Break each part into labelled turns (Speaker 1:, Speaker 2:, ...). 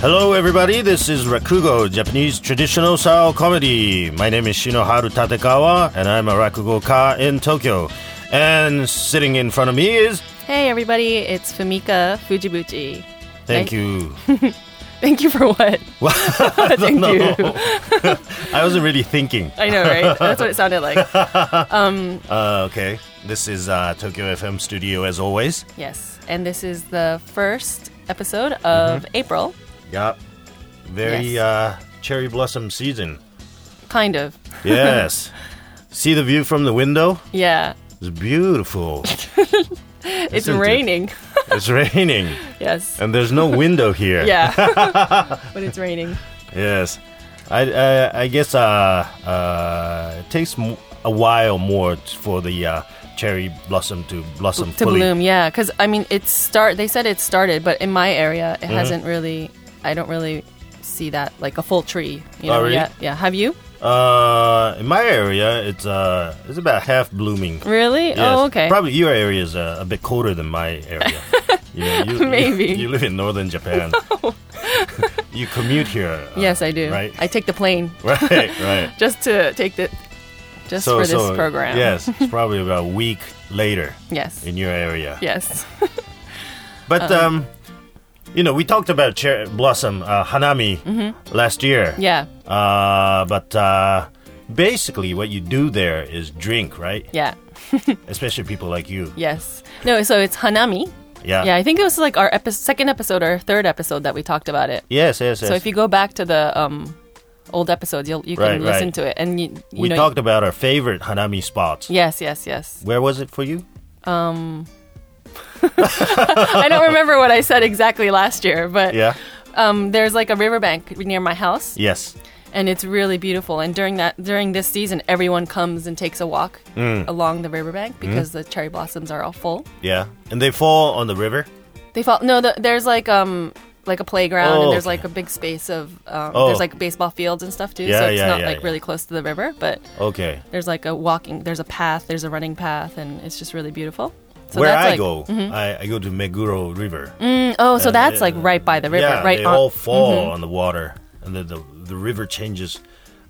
Speaker 1: Hello, everybody. This is Rakugo, Japanese traditional style comedy. My name is Shinoharu Tatekawa, and I'm a Rakugo ka in Tokyo. And sitting in front of me is.
Speaker 2: Hey everybody, it's Fumika Fujibuchi.
Speaker 1: Thank you.
Speaker 2: Thank you for what? Thank you.
Speaker 1: I wasn't really thinking.
Speaker 2: I know, right? That's what it sounded like.
Speaker 1: Uh, okay. This is uh, Tokyo FM studio as always.
Speaker 2: Yes. And this is the first episode of April.
Speaker 1: Yep. Very
Speaker 2: Yes.
Speaker 1: uh, cherry blossom season.
Speaker 2: Kind of.
Speaker 1: Yes. See the view from the window?
Speaker 2: Yeah.
Speaker 1: It's beautiful.
Speaker 2: It's
Speaker 1: Isn't it?
Speaker 2: raining.
Speaker 1: It's raining,
Speaker 2: Yes.
Speaker 1: and there's no window here.
Speaker 2: Yeah. but it's raining.
Speaker 1: Yes, I I, I guess uh, uh, it takes m- a while more t- for the uh, cherry blossom to blossom
Speaker 2: To
Speaker 1: fully.
Speaker 2: bloom, yeah. Because, I mean, it's start. they said it started, but in my area, it hasn't really, I don't really see that, like a full tree. You
Speaker 1: Oh,
Speaker 2: know,
Speaker 1: really?
Speaker 2: yet. Yeah. Have you?
Speaker 1: Uh, in my area, it's uh, it's about half blooming.
Speaker 2: Really?
Speaker 1: Yes.
Speaker 2: Oh, okay.
Speaker 1: Probably your area is uh, a bit colder than my area. you know, you,
Speaker 2: Maybe.
Speaker 1: you, you live in northern Japan. you commute here. uh,
Speaker 2: yes, I do.
Speaker 1: Right.
Speaker 2: I take the plane
Speaker 1: right. Right.
Speaker 2: just to take the, just for this program.
Speaker 1: Yes, it's probably about a week later
Speaker 2: Yes.
Speaker 1: in your area.
Speaker 2: Yes.
Speaker 1: But
Speaker 2: Uh-huh.
Speaker 1: um, you know, we talked about cherry blossom uh, hanami last year.
Speaker 2: Mm-hmm. Yeah.
Speaker 1: Uh, but uh, basically, what you do there is drink, right?
Speaker 2: Yeah.
Speaker 1: Especially people like you.
Speaker 2: Yes. No, so it's Hanami.
Speaker 1: Yeah.
Speaker 2: Yeah, I think it was like our epi- second episode or third episode that we talked about it.
Speaker 1: Yes. Yes. Yes.
Speaker 2: So if you go back to the um, old episodes, you'll you can
Speaker 1: Right,
Speaker 2: listen to it, and you, you
Speaker 1: we
Speaker 2: know.
Speaker 1: talked about our favorite hanami spots.
Speaker 2: yes, yes, yes.
Speaker 1: Where was it for you?
Speaker 2: I don't remember what I said exactly last year, but
Speaker 1: Yeah.
Speaker 2: um, there's like a riverbank near my house,
Speaker 1: Yes.
Speaker 2: and it's really beautiful. And during that during this season, everyone comes and takes a walk
Speaker 1: Mm.
Speaker 2: along the riverbank because the cherry blossoms are all full.
Speaker 1: Yeah. And they fall on the river.
Speaker 2: They fall. No, the, there's like um like a playground
Speaker 1: Oh,
Speaker 2: and there's
Speaker 1: okay.
Speaker 2: like a big space of um,
Speaker 1: Oh.
Speaker 2: there's like baseball fields and stuff too.
Speaker 1: Yeah,
Speaker 2: so it's
Speaker 1: yeah,
Speaker 2: not
Speaker 1: yeah,
Speaker 2: like really close to the river, but
Speaker 1: Okay.
Speaker 2: there's like a walking. There's a path. There's a running path, and it's just really beautiful. So
Speaker 1: Where I
Speaker 2: like,
Speaker 1: go, I, I go to Meguro River.
Speaker 2: Mm, oh, so
Speaker 1: And
Speaker 2: that's
Speaker 1: it-
Speaker 2: like right by the river,
Speaker 1: yeah,
Speaker 2: right
Speaker 1: they
Speaker 2: on.
Speaker 1: all fall on the water, and then the the river changes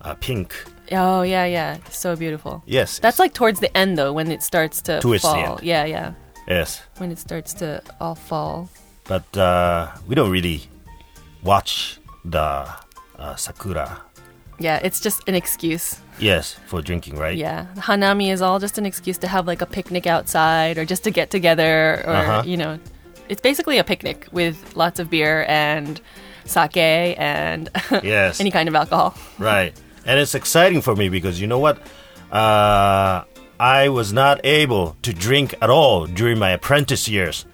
Speaker 1: uh, pink.
Speaker 2: Oh yeah, yeah, so beautiful.
Speaker 1: Yes,
Speaker 2: That's like towards the end though, when it starts to
Speaker 1: Towards the
Speaker 2: fall.
Speaker 1: end.
Speaker 2: Yeah, yeah,
Speaker 1: yes,
Speaker 2: when it starts to all fall.
Speaker 1: but uh, we don't really watch the uh, sakura.
Speaker 2: Yeah, it's just an excuse.
Speaker 1: Yes, for drinking, right?
Speaker 2: Yeah, Hanami is all just an excuse to have like a picnic outside or just to get together or
Speaker 1: Uh-huh.
Speaker 2: you know, it's basically a picnic with lots of beer and sake and
Speaker 1: Yes.
Speaker 2: any kind of alcohol.
Speaker 1: Right. And it's exciting for me because you know what? Uh, I was not able to drink at all during my apprentice years.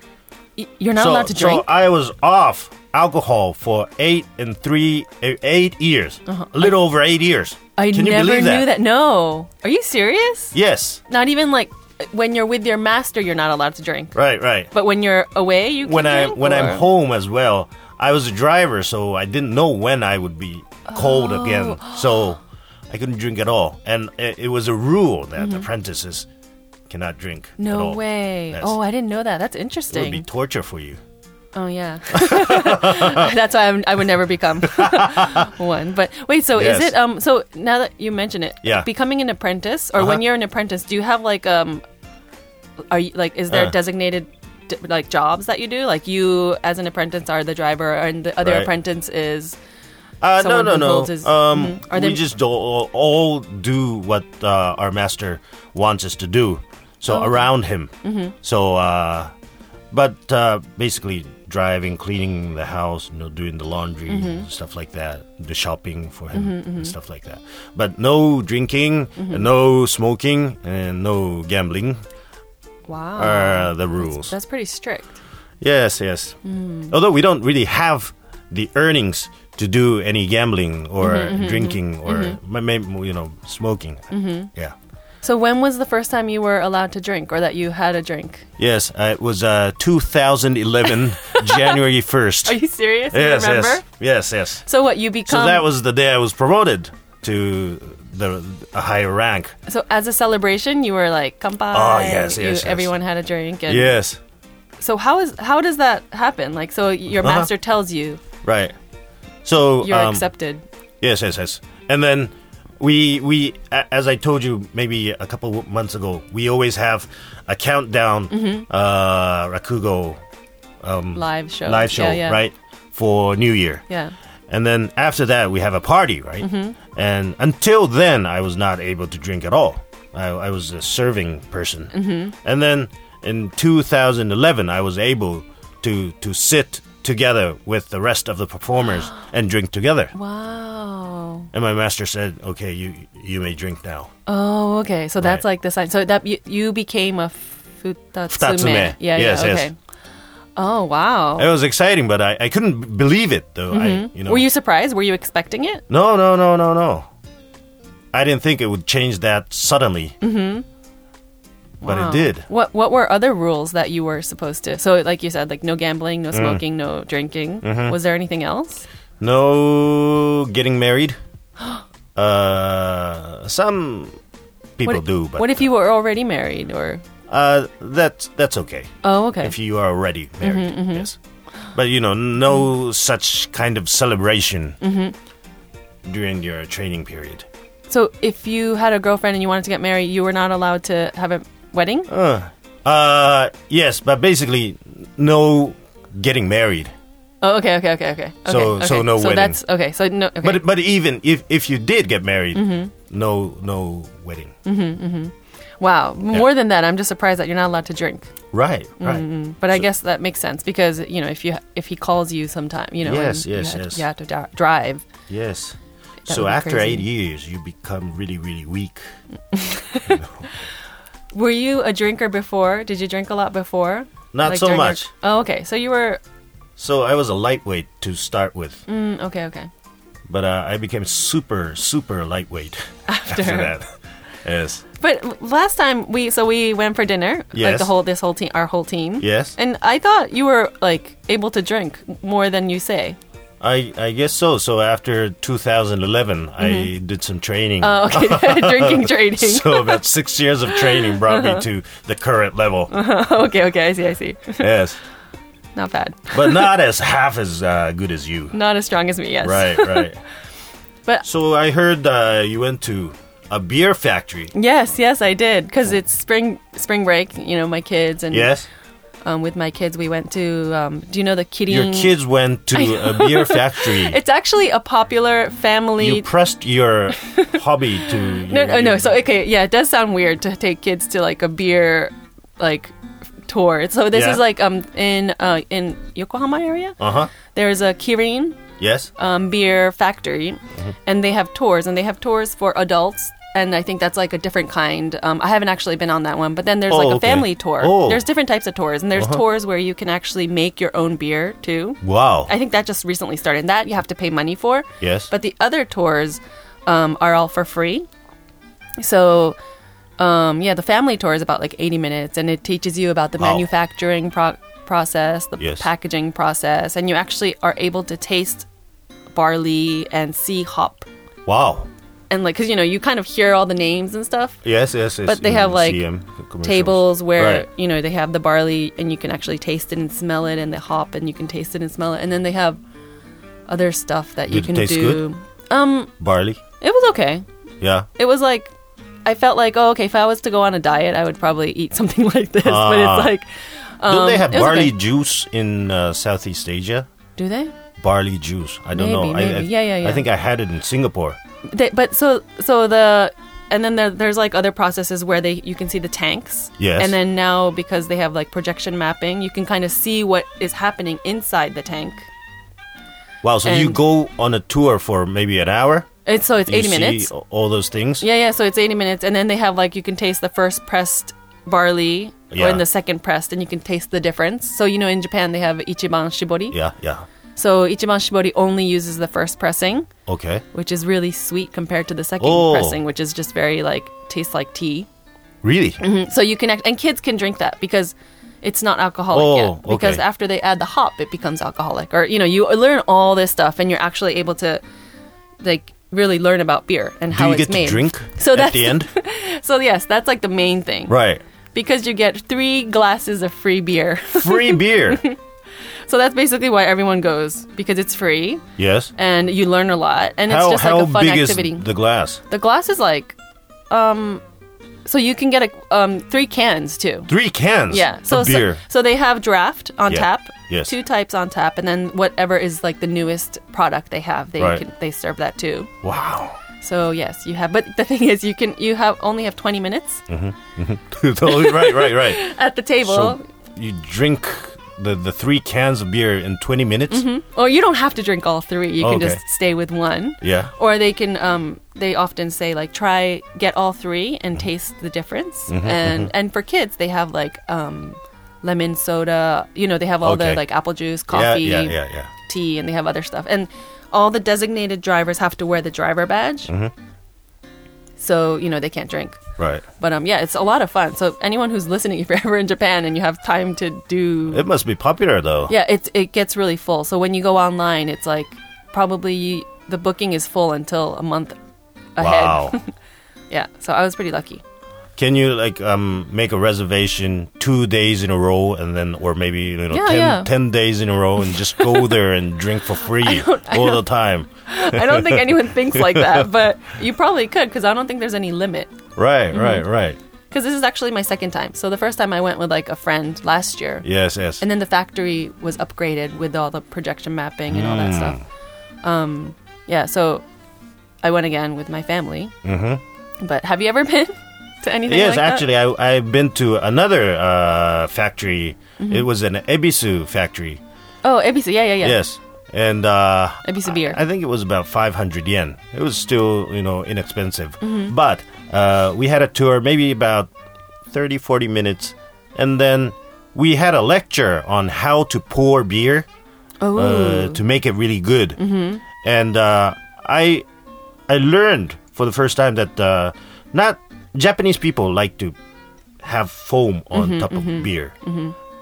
Speaker 2: Y- You're not
Speaker 1: so,
Speaker 2: allowed to drink.
Speaker 1: So I was off alcohol for eight and three, eight years, a little over eight years.
Speaker 2: Uh-huh. I
Speaker 1: Can
Speaker 2: never knew that. No, are you serious?
Speaker 1: Yes.
Speaker 2: Not even like when you're with your master, you're not allowed to drink.
Speaker 1: Right. Right.
Speaker 2: But when you're away, you can
Speaker 1: when I
Speaker 2: drink,
Speaker 1: when
Speaker 2: or-
Speaker 1: I'm home as well, I was a driver, so I didn't know when I would be cold
Speaker 2: Oh.
Speaker 1: again. So I couldn't drink at all, and it, it was a rule that
Speaker 2: Mm-hmm.
Speaker 1: apprentices cannot drink. at
Speaker 2: No way.
Speaker 1: Yes.
Speaker 2: Oh, I didn't know that. That's
Speaker 1: it would be
Speaker 2: interesting.
Speaker 1: torture for you.
Speaker 2: Oh yeah. That's why I'm, I would never become one. But wait, so
Speaker 1: Yes.
Speaker 2: is it um? So now that you mention it,
Speaker 1: Yeah.
Speaker 2: becoming an apprentice or when
Speaker 1: Uh-huh.
Speaker 2: you're an apprentice, do you have like um? Are you like is there
Speaker 1: Uh.
Speaker 2: designated like jobs that you do? Like you as an apprentice are the driver, and the other
Speaker 1: Right.
Speaker 2: apprentice is
Speaker 1: Uh, no, no, no.
Speaker 2: his-
Speaker 1: um,
Speaker 2: Mhm. Are
Speaker 1: we
Speaker 2: they-
Speaker 1: just do, all, all do what uh, our master wants us to do. So
Speaker 2: Oh, okay.
Speaker 1: around him. Mm-hmm. So, uh, but uh, basically driving, cleaning the house, you know, doing the laundry,
Speaker 2: Mm-hmm.
Speaker 1: stuff like that, the shopping for him, and stuff like that. But no drinking,
Speaker 2: Mm-hmm.
Speaker 1: and no smoking, and no gambling
Speaker 2: wow.
Speaker 1: are the rules.
Speaker 2: That's pretty strict.
Speaker 1: Yes, yes.
Speaker 2: Mm.
Speaker 1: Although we don't really have the earnings to do any gambling or
Speaker 2: Mm-hmm,
Speaker 1: drinking or you know smoking.
Speaker 2: Mm-hmm.
Speaker 1: Yeah.
Speaker 2: So when was the first time you were allowed to drink or that you had a drink?
Speaker 1: Yes, uh, it was uh, 2011, January 1st.
Speaker 2: Are you serious? You
Speaker 1: yes,
Speaker 2: remember?
Speaker 1: yes, yes, yes.
Speaker 2: So what you become?
Speaker 1: So that was the day I was promoted to the a higher rank.
Speaker 2: So as a celebration, you were like kampai.
Speaker 1: Oh, yes,
Speaker 2: you-
Speaker 1: yes, yes.
Speaker 2: Everyone had a drink. And
Speaker 1: Yes,
Speaker 2: So how is how does that happen? Like, so your
Speaker 1: Uh-huh.
Speaker 2: master tells you,
Speaker 1: right. So
Speaker 2: you're
Speaker 1: um,
Speaker 2: accepted.
Speaker 1: Yes, yes, yes. And then we we as I told you maybe a couple months ago, we always have a countdown
Speaker 2: Mm-hmm.
Speaker 1: uh Rakugo
Speaker 2: Live show.
Speaker 1: live show,
Speaker 2: Yeah, yeah.
Speaker 1: right? For New Year.
Speaker 2: Yeah.
Speaker 1: And then after that we have a party, right?
Speaker 2: Mm-hmm.
Speaker 1: And until then I was not able to drink at all. I, I was a serving person. Mm-hmm. And then in 2011 I was able to to sit together with the rest of the performers and drink together.
Speaker 2: Wow.
Speaker 1: And my master said, "Okay, you you may drink now."
Speaker 2: Oh, okay. So that's like the sign. So that you, you became a futatsume.
Speaker 1: Futatsume.
Speaker 2: Yeah,
Speaker 1: Yes,
Speaker 2: yeah.
Speaker 1: yes.
Speaker 2: Okay. Oh, wow.
Speaker 1: It was exciting, but I, I couldn't believe it though. I you know.
Speaker 2: Mm-hmm. Were you surprised? Were you expecting it?
Speaker 1: No, no, no, no, no. I didn't think it would change that suddenly. Mm-hmm. But
Speaker 2: Wow.
Speaker 1: it did.
Speaker 2: What What were other rules that you were supposed to? So, like you said, like no gambling,
Speaker 1: Mm.
Speaker 2: no smoking, no drinking.
Speaker 1: Mm-hmm.
Speaker 2: Was there anything else?
Speaker 1: No getting married. uh, some people
Speaker 2: what,
Speaker 1: do, but
Speaker 2: what if you were already married? Or
Speaker 1: uh, that's that's okay.
Speaker 2: oh, okay.
Speaker 1: if you are already married.
Speaker 2: Mm-hmm,
Speaker 1: Yes, but you know, no such kind of celebration
Speaker 2: Mm-hmm.
Speaker 1: during your training period.
Speaker 2: so, if you had a girlfriend and you wanted to get married, you were not allowed to have a wedding.
Speaker 1: Uh, yes, but basically, no getting married.
Speaker 2: Oh, okay, okay, okay, okay.
Speaker 1: So-
Speaker 2: okay,
Speaker 1: so
Speaker 2: okay.
Speaker 1: no
Speaker 2: So
Speaker 1: wedding.
Speaker 2: that's okay. So no. Okay.
Speaker 1: But but even if if you did get married,
Speaker 2: Mm-hmm.
Speaker 1: no no wedding. Mhm mhm.
Speaker 2: wow, more than that, I'm just surprised that you're not allowed to drink.
Speaker 1: Right, right.
Speaker 2: But I guess that makes sense because you know if you if he calls you sometime, you know,
Speaker 1: Yes, yes,
Speaker 2: you have,
Speaker 1: yes.
Speaker 2: you have to dri- drive.
Speaker 1: Yes.
Speaker 2: That
Speaker 1: so after
Speaker 2: crazy.
Speaker 1: eight years, you become really really weak.
Speaker 2: Were you a drinker before? Did you drink a lot before?
Speaker 1: Not
Speaker 2: Like
Speaker 1: so
Speaker 2: during your-
Speaker 1: much.
Speaker 2: oh, okay. So you were.
Speaker 1: So I was a lightweight to start with,
Speaker 2: Mm, okay, okay.
Speaker 1: but uh, I became super super lightweight after, that. Yes.
Speaker 2: But last time we so we went for dinner, like
Speaker 1: Yes.
Speaker 2: the whole this whole team, our whole team.
Speaker 1: Yes.
Speaker 2: And I thought you were like able to drink more than you say.
Speaker 1: I, I guess so. So after 2011, I did some training.
Speaker 2: Oh, okay. Drinking training.
Speaker 1: so about six years of training brought me to the current level.
Speaker 2: okay, okay. I see. I see.
Speaker 1: yes,
Speaker 2: Not bad.
Speaker 1: but not as half as uh, good as you.
Speaker 2: Not as strong as me. Yes.
Speaker 1: Right, right.
Speaker 2: But
Speaker 1: So I heard uh, you went to a beer factory.
Speaker 2: yes, yes, I did because it's spring spring break. You know, my kids and
Speaker 1: Yes,
Speaker 2: um, with my kids we went to. Um, do you know the Kidding?
Speaker 1: your kids went to a beer factory.
Speaker 2: It's actually a popular family.
Speaker 1: You pressed your hobby to.
Speaker 2: no,
Speaker 1: your-
Speaker 2: no, no. So okay, yeah, it does sound weird to take kids to like a beer like tour. So this
Speaker 1: Yeah.
Speaker 2: is like um in uh in Yokohama area.
Speaker 1: Uh huh.
Speaker 2: There's a Kirin
Speaker 1: Yes.
Speaker 2: um, beer factory,
Speaker 1: Mm-hmm.
Speaker 2: and they have tours, and they have tours for adults. And I think that's like a different kind. Um, I haven't actually been on that one, but then there's
Speaker 1: Oh,
Speaker 2: like a
Speaker 1: okay.
Speaker 2: family tour.
Speaker 1: Oh. Uh-huh.
Speaker 2: There's different types of tours, and there's tours where you can actually make your own beer too.
Speaker 1: Wow.
Speaker 2: I think that just recently started. That you have to pay money for.
Speaker 1: Yes.
Speaker 2: But the other tours um, are all for free. So, um, yeah, the family tour is about like 80 minutes and it teaches you about the
Speaker 1: Wow.
Speaker 2: manufacturing pro- process, the
Speaker 1: Yes.
Speaker 2: packaging process, and you actually are able to taste barley and see hop.
Speaker 1: wow.
Speaker 2: And like, because you know, you kind of hear all the names and stuff.
Speaker 1: Yes, yes, yes.
Speaker 2: But they have, like,
Speaker 1: CM.
Speaker 2: Tables where
Speaker 1: Right.
Speaker 2: you know they have the barley and you can actually taste it and smell it, and the hop and you can taste it and smell it, and then they have other stuff that you
Speaker 1: Did it
Speaker 2: can do.
Speaker 1: good?
Speaker 2: Um,
Speaker 1: barley.
Speaker 2: it was okay.
Speaker 1: Yeah.
Speaker 2: it was like I felt like oh okay if I was to go on a diet I would probably eat something like this but
Speaker 1: Ah.
Speaker 2: it's like
Speaker 1: Don't they
Speaker 2: um,
Speaker 1: have barley
Speaker 2: okay.
Speaker 1: juice in uh, Southeast Asia?
Speaker 2: do they
Speaker 1: Barley juice. I don't know.
Speaker 2: Maybe,
Speaker 1: I, I,
Speaker 2: maybe. Yeah, yeah, yeah.
Speaker 1: I think I had it in Singapore.
Speaker 2: They, but so so the and then there, there's like other processes where they you can see the tanks
Speaker 1: Yes.
Speaker 2: and then now because they have like projection mapping you can kind of see what is happening inside the tank
Speaker 1: Wow. So you go on a tour for maybe an hour.
Speaker 2: it's so it's
Speaker 1: You
Speaker 2: 80
Speaker 1: see
Speaker 2: minutes
Speaker 1: all those things.
Speaker 2: yeah yeah so it's 80 minutes and then they have like you can taste the first pressed barley or in the second pressed and you can taste the difference so you know in Japan they have ichiban shibori
Speaker 1: Yeah. Yeah.
Speaker 2: So Ichiban Shibori only uses the first pressing,
Speaker 1: Okay.
Speaker 2: which is really sweet compared to the second
Speaker 1: Oh.
Speaker 2: pressing, which is just very like tastes like tea.
Speaker 1: Really?
Speaker 2: Mm, So you can act- and kids can drink that because it's not alcoholic
Speaker 1: Oh,
Speaker 2: yet. Because
Speaker 1: okay.
Speaker 2: after they add the hop, it becomes alcoholic. Or you know, you learn all this stuff, and you're actually able to like really learn about beer and
Speaker 1: Do
Speaker 2: how
Speaker 1: you
Speaker 2: it's
Speaker 1: get
Speaker 2: made.
Speaker 1: to drink
Speaker 2: So
Speaker 1: at
Speaker 2: that's
Speaker 1: the end?
Speaker 2: So yes, that's like the main thing.
Speaker 1: right.
Speaker 2: Because you get three glasses of free beer.
Speaker 1: Free beer.
Speaker 2: So that's basically why everyone goes because it's free
Speaker 1: Yes.
Speaker 2: and you learn a lot and it's
Speaker 1: how
Speaker 2: just like a fun
Speaker 1: big
Speaker 2: activity.
Speaker 1: is the glass?
Speaker 2: the glass is like, um, so you can get a um three cans too.
Speaker 1: Three cans.
Speaker 2: Yeah. So,
Speaker 1: of
Speaker 2: so
Speaker 1: beer.
Speaker 2: so they have draft on
Speaker 1: Yeah.
Speaker 2: tap.
Speaker 1: Yes.
Speaker 2: Two types on tap, and then whatever is like the newest product they have, they
Speaker 1: Right.
Speaker 2: can they serve that too.
Speaker 1: wow.
Speaker 2: So yes, you have. But the thing is, you can you have only have twenty minutes
Speaker 1: totally right, right, right.
Speaker 2: at the table.
Speaker 1: So you drink the the three cans of beer in twenty minutes.
Speaker 2: or you don't have to drink all three. You can
Speaker 1: Okay.
Speaker 2: just stay with one.
Speaker 1: Yeah.
Speaker 2: Or they can. Um, they often say like try get all three and
Speaker 1: Mm-hmm.
Speaker 2: taste the difference. and and for kids, they have like um, lemon soda. You know, they have all
Speaker 1: Okay.
Speaker 2: the like apple juice, coffee,
Speaker 1: Yeah, yeah, yeah, yeah.
Speaker 2: tea, and they have other stuff. And all the designated drivers have to wear the driver badge.
Speaker 1: Mm-hmm.
Speaker 2: So you know they can't drink.
Speaker 1: Right.
Speaker 2: But um, yeah, it's a lot of fun. So anyone who's listening, if you're ever in Japan and you have time to do
Speaker 1: It must be popular though.
Speaker 2: yeah, it's it gets really full. So when you go online, it's like probably the booking is full until a month ahead.
Speaker 1: Wow.
Speaker 2: Yeah, so I was pretty lucky.
Speaker 1: Can you like um make a reservation two days in a row and then or maybe you know
Speaker 2: Yeah,
Speaker 1: ten,
Speaker 2: yeah.
Speaker 1: 10 days in a row and just go there and drink for free all the time.
Speaker 2: I don't think anyone thinks like that, but you probably could because I don't think there's any limit.
Speaker 1: Right,
Speaker 2: Mm-hmm.
Speaker 1: right, right.
Speaker 2: Because this is actually my second time. So the first time I went with like a friend last year,
Speaker 1: Yes, yes.
Speaker 2: and then the factory was upgraded with all the projection mapping and all that
Speaker 1: Mm.
Speaker 2: stuff. Um, yeah, so I went again with my family. Mm-hmm. But have you ever been to anything
Speaker 1: yes,
Speaker 2: like that?
Speaker 1: actually, I I've been to another uh, factory.
Speaker 2: Mm-hmm.
Speaker 1: It was an ebisu factory.
Speaker 2: Oh, Ebisu, yeah, yeah, yeah.
Speaker 1: Yes, and uh,
Speaker 2: Ebisu beer.
Speaker 1: I think it was about 500 yen. It was still, you know, inexpensive.
Speaker 2: Mm-hmm.
Speaker 1: But uh, we had a tour, maybe about 30, 40 minutes. And then we had a lecture on how to pour beer
Speaker 2: oh,
Speaker 1: uh, to make it really good. Mm-hmm. And uh, I, I learned for the first time that uh, not Japanese people like to have foam on
Speaker 2: Mm-hmm,
Speaker 1: top of beer.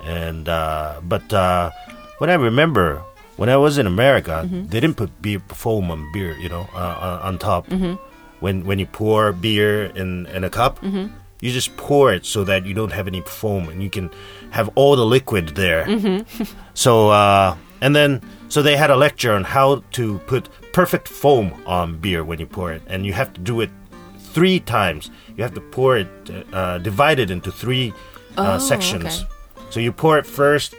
Speaker 1: And uh, but uh, when I remember when I was in America,
Speaker 2: Mm-hmm.
Speaker 1: they didn't put beer foam on beer, you know, uh, on on top.
Speaker 2: Mm-hmm.
Speaker 1: When when you pour beer in in a cup,
Speaker 2: Mm-hmm.
Speaker 1: you just pour it so that you don't have any foam and you can have all the liquid there.
Speaker 2: Mm-hmm.
Speaker 1: So uh, and then so they had a lecture on how to put perfect foam on beer when you pour it, and you have to do it three times. You have to pour it, uh, divide it into three uh,
Speaker 2: Oh,
Speaker 1: sections.
Speaker 2: okay.
Speaker 1: So you pour it first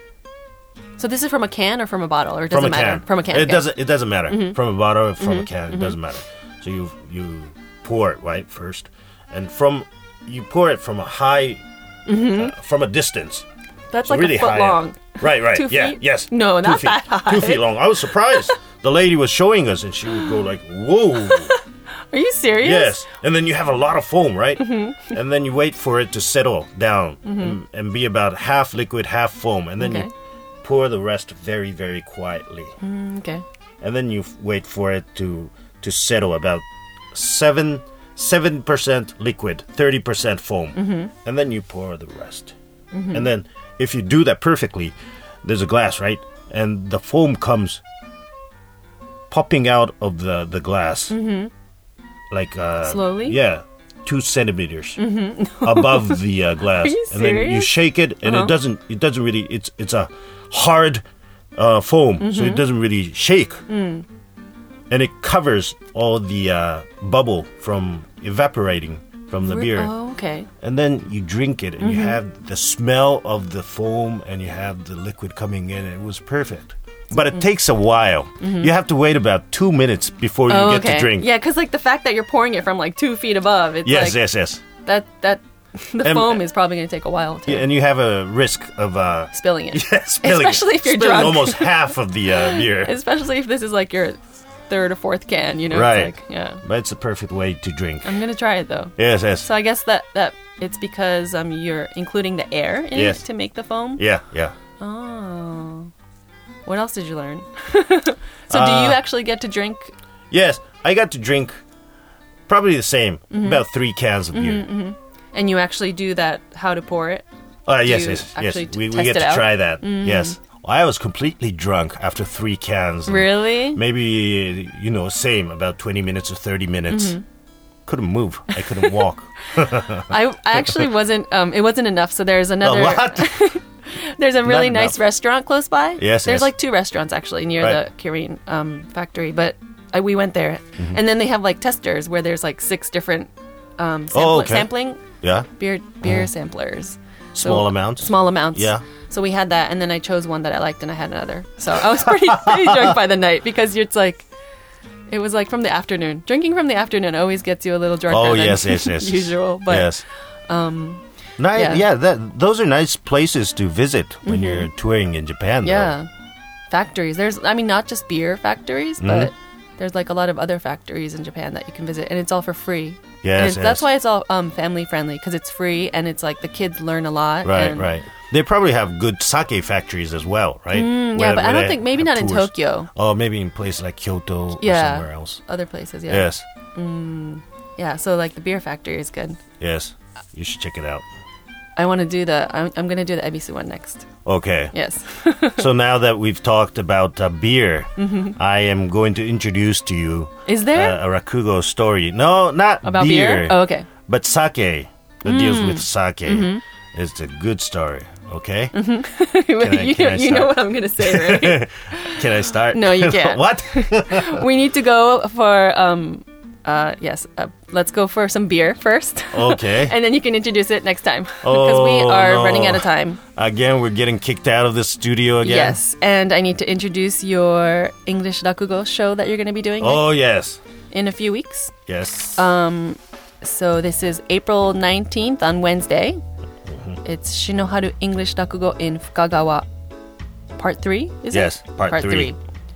Speaker 2: So this is from a can or from a bottle, or it
Speaker 1: from
Speaker 2: doesn't
Speaker 1: a
Speaker 2: matter?
Speaker 1: can.
Speaker 2: From a can.
Speaker 1: It
Speaker 2: okay.
Speaker 1: doesn't. It doesn't matter.
Speaker 2: Mm-hmm.
Speaker 1: From a bottle, or from a can. It doesn't matter. So you you pour it right first, and from you pour it from a high, uh, from a distance.
Speaker 2: That's
Speaker 1: So
Speaker 2: like
Speaker 1: really
Speaker 2: a foot
Speaker 1: high
Speaker 2: long.
Speaker 1: up. Right, right.
Speaker 2: Two
Speaker 1: yeah,
Speaker 2: feet?
Speaker 1: yes.
Speaker 2: No,
Speaker 1: Two
Speaker 2: not
Speaker 1: feet.
Speaker 2: that high.
Speaker 1: Two feet long. I was surprised. the lady was showing us, and she would go like, "Whoa."
Speaker 2: Are you serious?
Speaker 1: Yes, and then you have a lot of foam, right?
Speaker 2: Mm-hmm.
Speaker 1: And then you wait for it to settle down and, and be about half liquid, half foam, and then
Speaker 2: Okay.
Speaker 1: you pour the rest very, very quietly,
Speaker 2: Mm, Okay.
Speaker 1: and then you wait for it to to settle about seven seven percent liquid, thirty percent foam,
Speaker 2: Mm-hmm.
Speaker 1: and then you pour the rest. And then if you do that perfectly, there's a glass, right? And the foam comes popping out of the the glass, like uh,
Speaker 2: Slowly?
Speaker 1: Yeah, two centimeters above the uh, glass,
Speaker 2: Mm-hmm.
Speaker 1: and then you shake it, and
Speaker 2: Uh-huh.
Speaker 1: it doesn't. It doesn't really. It's it's a hard uh, foam, so
Speaker 2: Mm-hmm.
Speaker 1: it doesn't really shake,
Speaker 2: Mm.
Speaker 1: and it covers all the uh, bubble from evaporating from the beer
Speaker 2: Oh, okay.
Speaker 1: and then you drink it and
Speaker 2: Mm-hmm.
Speaker 1: you have the smell of the foam and you have the liquid coming in it was perfect but it takes a while you have to wait about two minutes before you.
Speaker 2: Oh,
Speaker 1: get
Speaker 2: okay.
Speaker 1: to drink
Speaker 2: Yeah, because like the fact that you're pouring it from like two feet above, it's
Speaker 1: yes
Speaker 2: like
Speaker 1: yes yes
Speaker 2: that that the
Speaker 1: And-
Speaker 2: foam is probably going to take a while to
Speaker 1: Yeah, and you have a risk of uh
Speaker 2: spilling it.
Speaker 1: yeah, spilling,
Speaker 2: Especially if you're
Speaker 1: spilling
Speaker 2: drunk.
Speaker 1: almost half of the uh, beer
Speaker 2: Especially if this is like your third or fourth can, you know?
Speaker 1: right
Speaker 2: It's like, yeah.
Speaker 1: but it's a perfect way to drink
Speaker 2: I'm gonna try it though.
Speaker 1: yes yes
Speaker 2: So I guess that that it's because um you're including the air in
Speaker 1: Yes.
Speaker 2: it to make the foam.
Speaker 1: yeah yeah
Speaker 2: Oh. What else did you learn? so do
Speaker 1: Uh,
Speaker 2: you actually get to drink?
Speaker 1: yes i got to drink probably the same
Speaker 2: Mm-hmm.
Speaker 1: about three cans of beer
Speaker 2: And you actually do that? How to pour it?
Speaker 1: Uh, yes, yes, yes. We, we get to
Speaker 2: out?
Speaker 1: Try that. Yes. I was completely drunk after three cans.
Speaker 2: Really?
Speaker 1: Maybe, you know, same, about 20 minutes or 30 minutes.
Speaker 2: Mm-hmm.
Speaker 1: Couldn't move. I couldn't walk.
Speaker 2: I I actually wasn't. Um, it wasn't enough. So there's another.
Speaker 1: what?
Speaker 2: There's a really
Speaker 1: Not
Speaker 2: nice
Speaker 1: enough.
Speaker 2: restaurant close by.
Speaker 1: Yes,
Speaker 2: There's
Speaker 1: yes.
Speaker 2: like two restaurants actually near
Speaker 1: Right.
Speaker 2: the Kirin um, factory, but uh, we went there, and then they have like testers where there's like six different um, sampl-
Speaker 1: Oh, okay.
Speaker 2: sampling
Speaker 1: Yeah.
Speaker 2: beer beer samplers. So-
Speaker 1: Small amounts?
Speaker 2: Small amounts.
Speaker 1: Yeah.
Speaker 2: So we had that, and then I chose one that I liked, and I had another. So I was pretty pretty drunk by the night because it's like. It was like from the afternoon. Drinking from the afternoon always gets you a little drunker
Speaker 1: Oh
Speaker 2: than
Speaker 1: yes, yes, yes.
Speaker 2: usual. But
Speaker 1: yes. Um. Ni-
Speaker 2: yeah.
Speaker 1: yeah. That those are nice places to visit when you're touring in Japan. though.
Speaker 2: Mm-hmm. Yeah. Factories. There's, I mean, not just beer factories,
Speaker 1: Mm-hmm.
Speaker 2: but there's like a lot of other factories in Japan that you can visit, and it's all for free.
Speaker 1: Yes,
Speaker 2: it's, that's why it's all um, family friendly because it's free and it's like the kids learn a lot.
Speaker 1: Right,
Speaker 2: and-
Speaker 1: right. They probably have good sake factories as well, right?
Speaker 2: Mm,
Speaker 1: Where-
Speaker 2: yeah, but I don't think maybe not in. Tokyo.
Speaker 1: Oh, maybe in places like Kyoto or
Speaker 2: Yeah.
Speaker 1: somewhere else.
Speaker 2: Other places, yeah.
Speaker 1: Yes,
Speaker 2: Yeah, so like the beer factory is good.
Speaker 1: yes. You should check it out.
Speaker 2: I want to do the. I'm, I'm gonna do the Ebisu one next.
Speaker 1: Okay.
Speaker 2: Yes.
Speaker 1: so now that we've talked about uh, beer,
Speaker 2: Mm-hmm.
Speaker 1: I am going to introduce to you
Speaker 2: Is there
Speaker 1: uh, a Rakugo story. No, not
Speaker 2: about beer? Oh, okay.
Speaker 1: but sake that deals
Speaker 2: Mm.
Speaker 1: with sake.
Speaker 2: Mm-hmm.
Speaker 1: It's a good story. Okay,
Speaker 2: I,
Speaker 1: can
Speaker 2: you,
Speaker 1: I
Speaker 2: you know
Speaker 1: start?
Speaker 2: what I'm gonna say, right?
Speaker 1: can I start?
Speaker 2: No, you can't.
Speaker 1: what?
Speaker 2: we need to go for um. Uh, yes. Uh, let's go for some beer first.
Speaker 1: Okay.
Speaker 2: and then you can introduce it next time because we
Speaker 1: Oh,
Speaker 2: are
Speaker 1: no.
Speaker 2: running out of time.
Speaker 1: Again, we're getting kicked out of the studio again.
Speaker 2: Yes, and I need to introduce your English Rakugo show that you're going to be doing
Speaker 1: Oh yes,
Speaker 2: in a few weeks.
Speaker 1: yes.
Speaker 2: Um, so this is April 19th on Wednesday.
Speaker 1: Mm-hmm.
Speaker 2: It's Shinoharu English Rakugo in Fukagawa, part three. Is
Speaker 1: Yes,
Speaker 2: it?
Speaker 1: part three.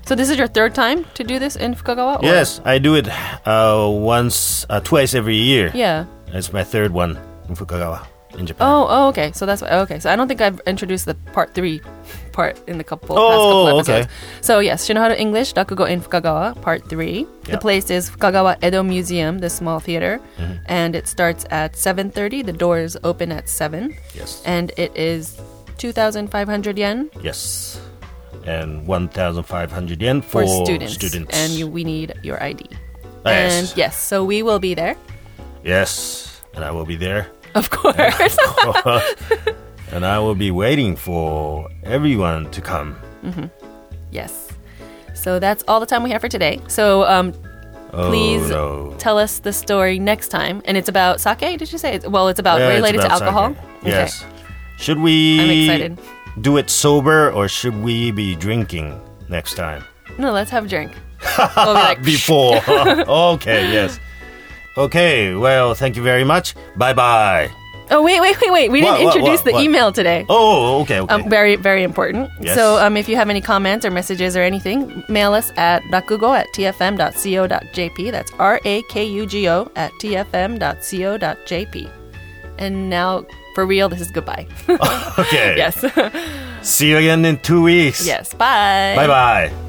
Speaker 2: So this is your third time to do this in Fukagawa? or-
Speaker 1: yes, I do it uh, once, uh, twice every year.
Speaker 2: Yeah.
Speaker 1: It's my third one in Fukagawa, in Japan.
Speaker 2: Oh, oh, okay. So that's why. Okay, so I don't think I've introduced the part three part in the couple past
Speaker 1: Oh,
Speaker 2: couple
Speaker 1: okay.
Speaker 2: episodes. So yes, Shinoharu English Rakugo in Fukagawa, part three. The place is Fukagawa Edo Museum, the small theater,
Speaker 1: Mm-hmm.
Speaker 2: and it starts at seven thirty. The doors open at seven,
Speaker 1: Yes.
Speaker 2: and it is two thousand five hundred yen
Speaker 1: Yes. And 1,500 yen
Speaker 2: for,
Speaker 1: for,
Speaker 2: students. And you, we need your ID.
Speaker 1: Ah, yes.
Speaker 2: And yes, so we will be there,
Speaker 1: Yes. And I will be there.
Speaker 2: of course.
Speaker 1: and I will be waiting for everyone to come.
Speaker 2: yes. So that's all the time we have for today. So um,
Speaker 1: Oh,
Speaker 2: please
Speaker 1: no.
Speaker 2: tell us the story next time. And it's about sake, did you say? Well, it's about
Speaker 1: Yeah, it's
Speaker 2: related
Speaker 1: about
Speaker 2: to alcohol.
Speaker 1: sake. Yes. Should we
Speaker 2: I'm excited.
Speaker 1: Do it sober or should we be drinking next time?
Speaker 2: No, let's have a drink. we'll be like,
Speaker 1: Before. okay, yes. Okay, well, thank you very much. Bye bye.
Speaker 2: oh, wait, wait, wait, wait. We
Speaker 1: What,
Speaker 2: didn't
Speaker 1: what,
Speaker 2: introduce
Speaker 1: what,
Speaker 2: the
Speaker 1: what?
Speaker 2: email today.
Speaker 1: Oh, okay, okay.
Speaker 2: Um, very, very important.
Speaker 1: Yes.
Speaker 2: So, um, if you have any comments or messages or anything, mail us at rakugo at tfm.co.jp. That's R A K U G O at tfm.co.jp. And now, for real, this is goodbye.
Speaker 1: okay.
Speaker 2: yes.
Speaker 1: See you again in two weeks.
Speaker 2: yes. Bye.
Speaker 1: Bye bye.